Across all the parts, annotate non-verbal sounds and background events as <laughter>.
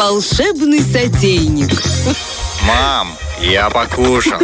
волшебный сотейник. Мам, я покушал.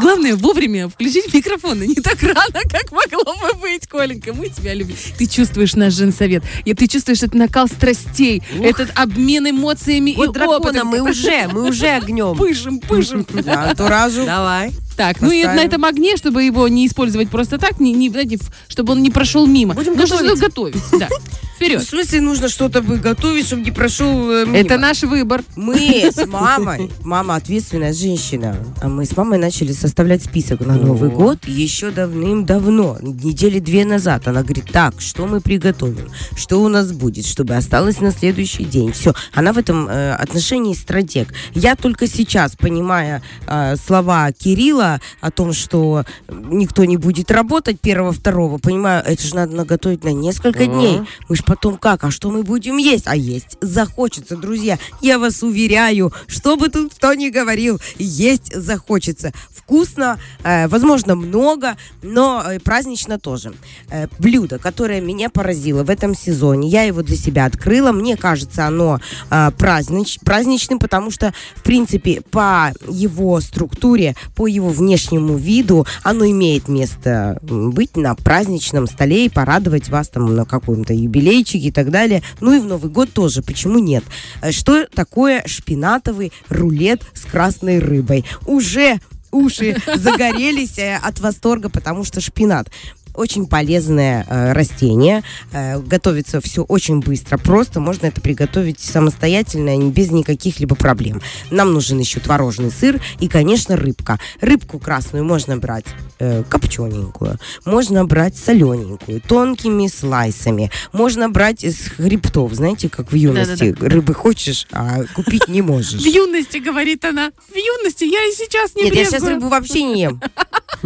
Главное вовремя включить микрофон, и не так рано, как могло бы быть, Коленька. Мы тебя любим. Ты чувствуешь наш женсовет, и ты чувствуешь этот накал страстей, этот обмен эмоциями Вот и дракона опытом. мы уже, мы уже огнем. Пышем, пышем. Да, антуражу. Давай. Так, ну и Поставим. на этом огне, чтобы его не использовать просто так, не, не, знаете, чтобы он не прошел мимо. Будем Нужно готовить. что-то готовить. Да. В Вперед. смысле нужно что-то готовить, чтобы не прошел э, мимо? Это наш выбор. Мы с мамой, мама ответственная женщина, а мы с мамой начали составлять список на Новый год еще давным-давно, недели две назад. Она говорит, так, что мы приготовим, что у нас будет, чтобы осталось на следующий день. Все, она в этом э, отношении стратег. Я только сейчас, понимая э, слова Кирилла о том, что никто не будет работать первого-второго, понимаю, это же надо наготовить на несколько дней. Мы ж потом как, а что мы будем есть? А есть захочется, друзья. Я вас уверяю, что бы тут кто ни говорил, есть захочется. Вкусно, э, возможно, много, но э, празднично тоже. Э, блюдо, которое меня поразило в этом сезоне, я его для себя открыла. Мне кажется, оно э, празднич, праздничным, потому что, в принципе, по его структуре, по его внешнему виду, оно имеет место быть на праздничном столе и порадовать вас там на каком-то юбилейчике и так далее. Ну и в Новый год тоже, почему нет? Э, Что такое шпинатовый рулет с красной рыбой? Уже уши <laughs> загорелись э, от восторга, потому что шпинат очень полезное э, растение. Э, готовится все очень быстро, просто. Можно это приготовить самостоятельно, без никаких либо проблем. Нам нужен еще творожный сыр и, конечно, рыбка. Рыбку красную можно брать э, копчененькую, можно брать солененькую, тонкими слайсами. Можно брать из хребтов, знаете, как в юности. Рыбы хочешь, а купить не можешь. В юности, говорит она. В юности я и сейчас не Нет, я сейчас рыбу вообще не ем.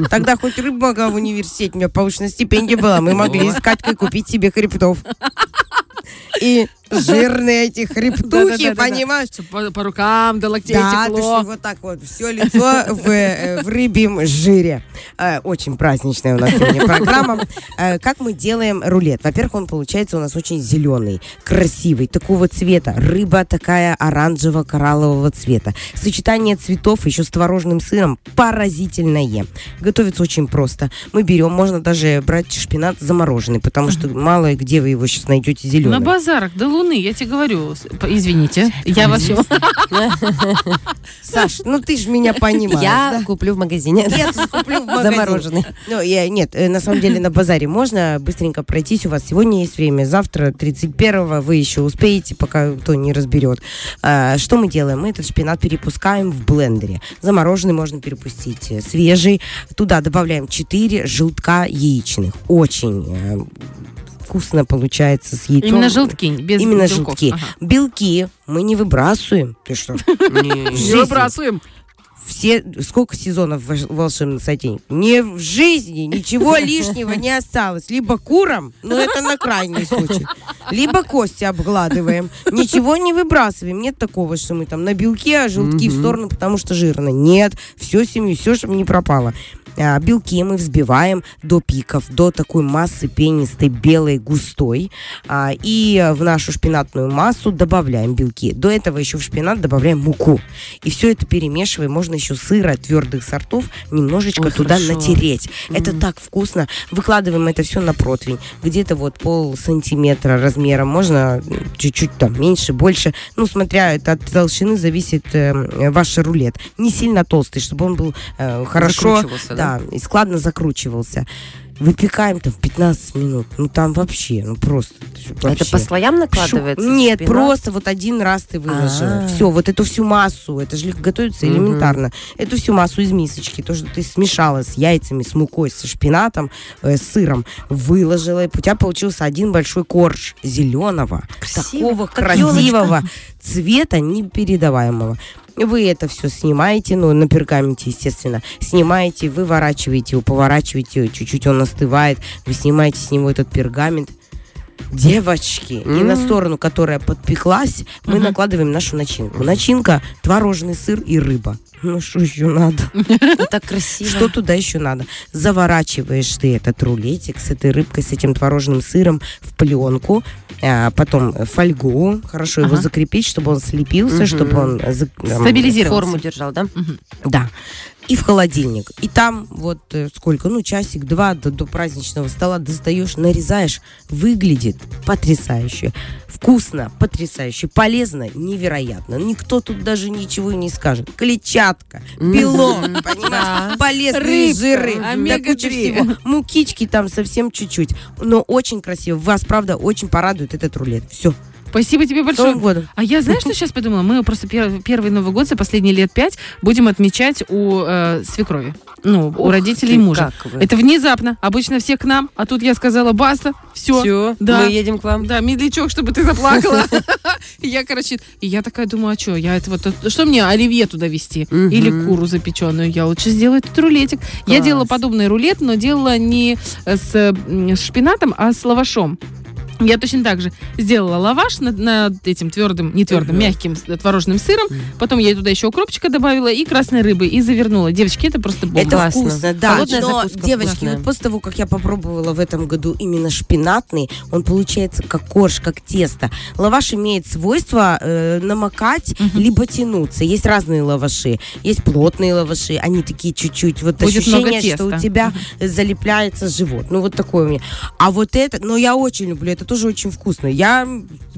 Тогда хоть рыбу могла в университете, у меня повышенная стипендия была, мы могли с Катькой купить себе хребтов. И жирные эти хребтухи, понимаешь? По, по рукам до локтей Да, текло. что, вот так вот, все лицо в, э, в рыбьем жире. Э, Очень праздничная у нас сегодня программа. Э, Как мы делаем рулет? Во-первых, он получается у нас очень зеленый, красивый, такого цвета. Рыба такая оранжево-кораллового цвета. Сочетание цветов еще с творожным сыром поразительное. Готовится очень просто. Мы берем, можно даже брать шпинат замороженный, потому что мало где вы его сейчас найдете На зеленым. Базарах до луны, я тебе говорю. Извините, я вас. <laughs> Саш, ну ты же меня понимаешь. Я да? куплю в магазине. Нет, куплю в магазине. Замороженный. Ну, я, нет, э, на самом деле на базаре можно быстренько пройтись. У вас сегодня есть время, завтра, 31-го, вы еще успеете, пока кто не разберет. А, что мы делаем? Мы этот шпинат перепускаем в блендере. Замороженный можно перепустить, э, свежий. Туда добавляем 4 желтка яичных. Очень э, вкусно получается с яйцом. Именно желтки, без Именно белков. желтки. Ага. Белки мы не выбрасываем. Ты что? <laughs> Не выбрасываем. все, сколько сезонов в волшебный сотейник? Не в жизни ничего <laughs> лишнего не осталось. Либо курам, но это на крайний случай, либо кости обгладываем. Ничего не выбрасываем. Нет такого, что мы там на белке, а желтки в сторону, потому что жирно. Нет, все семью, все, чтобы не пропало. А, белки мы взбиваем до пиков, до такой массы пенистой, белой, густой. А, и в нашу шпинатную массу добавляем белки. До этого еще в шпинат добавляем муку. И все это перемешиваем. Можно еще сыра твердых сортов немножечко Ой, туда хорошо. натереть. Это так вкусно. Выкладываем это все на противень. Где-то вот пол сантиметра размером. Можно чуть-чуть там меньше, больше. Ну, смотря это от толщины зависит э, ваш рулет. Не сильно толстый, чтобы он был э, хорошо да? Да, и складно закручивался. Выпекаем там 15 минут. Ну там вообще, ну просто. Это вообще. по слоям накладывается? Шу- Нет, шпинат? просто вот один раз ты выложила. А. Все, вот эту всю массу, это же легко готовится Мгм. элементарно. Эту всю массу из мисочки, то, что ты смешала с яйцами, с мукой, со шпинатом, э, с сыром, выложила, и у тебя получился один большой корж зеленого, Красиво, такого красивого цвета непередаваемого. Вы это все снимаете, ну, на пергаменте, естественно, снимаете, выворачиваете его, поворачиваете, чуть-чуть он остывает, вы снимаете с него этот пергамент, Девочки. И на сторону, которая подпеклась, мы накладываем нашу начинку. Начинка творожный сыр и рыба. Ну что еще надо? Ну, так красиво. Что туда еще надо? Заворачиваешь ты этот рулетик с этой рыбкой, с этим творожным сыром в пленку, а потом фольгу, хорошо его Ага. закрепить, чтобы он слепился, чтобы он там, Стабилизировался. Форму держал, да? да. И в холодильник. И там вот э, сколько, ну, часик-два до, до праздничного стола достаешь, нарезаешь. Выглядит потрясающе. Вкусно, потрясающе. Полезно, невероятно. Никто тут даже ничего не скажет. Клетчатка, белок, понимаешь? Полезные жиры. да омега-3. куча всего. Мукички там совсем чуть-чуть. Но очень красиво. Вас, правда, очень порадует этот рулет. Все. Спасибо тебе большое. Новым годом. А я, знаешь, что сейчас подумала? Мы просто пер- первый Новый год за последние лет пять будем отмечать у э, свекрови. Ну, у Ух родителей ты, мужа. Это внезапно. Обычно все к нам, а тут я сказала баста, все. Все, Да. мы едем к вам. Да, медлячок, чтобы ты заплакала. <laughs> И я, короче, и я такая думаю, а что, я это вот, что мне оливье туда вести? Или куру запеченную? Я лучше сделаю этот рулетик. Я делала подобный рулет, но делала не с шпинатом, а с лавашом. Я точно так же сделала лаваш над, над этим твердым, не твердым, мягким с- творожным сыром. Потом я туда еще укропчика добавила и красной рыбы и завернула. Девочки, это просто бомба. Это Классно. вкусно, да. Холодная Но, закуска девочки, вкусная. вот после того, как я попробовала в этом году именно шпинатный, он получается как корж, как тесто. Лаваш имеет свойство э, намокать, либо тянуться. Есть разные лаваши. Есть плотные лаваши, они такие чуть-чуть. Вот Будет много ощущение, что у тебя залепляется живот. Ну, вот такое у меня. А вот это, но я очень люблю, это тоже очень вкусно. Я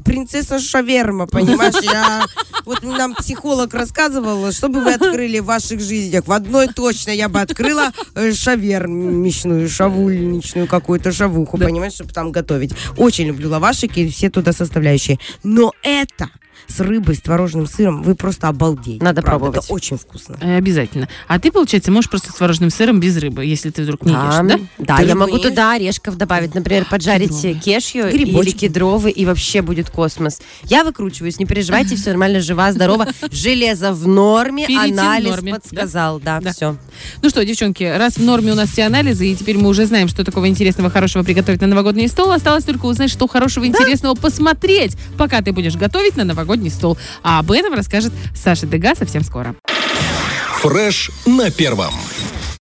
принцесса шаверма, понимаешь? Я, <laughs> вот нам психолог рассказывал, что бы вы открыли в ваших жизнях. В одной точно я бы открыла э, шавермичную, шавульничную какую-то шавуху, понимаешь, чтобы там готовить. Очень люблю лавашики и все туда составляющие. Но это с рыбой, с творожным сыром, вы просто обалдеете. Надо правда. пробовать. Это очень вкусно. Э, Обязательно. А ты, получается, можешь просто с творожным сыром без рыбы, если ты вдруг не ешь, да? да, Ты я могу ешь? туда орешков добавить, например, поджарить Кедровые. кешью Грибочки. или кедровый, и вообще будет космос. Я выкручиваюсь, не переживайте, все нормально, жива, здорова. <laughs> Железо в норме, Ферритин в анализ норме, подсказал, да, Да. все. Ну что, девчонки, раз в норме у нас все анализы, и теперь мы уже знаем, что такого интересного, хорошего приготовить на новогодний стол, осталось только узнать, что хорошего, интересного посмотреть, пока ты будешь готовить на новогодний стол. А об этом расскажет Саша Дега совсем скоро. Фреш на первом.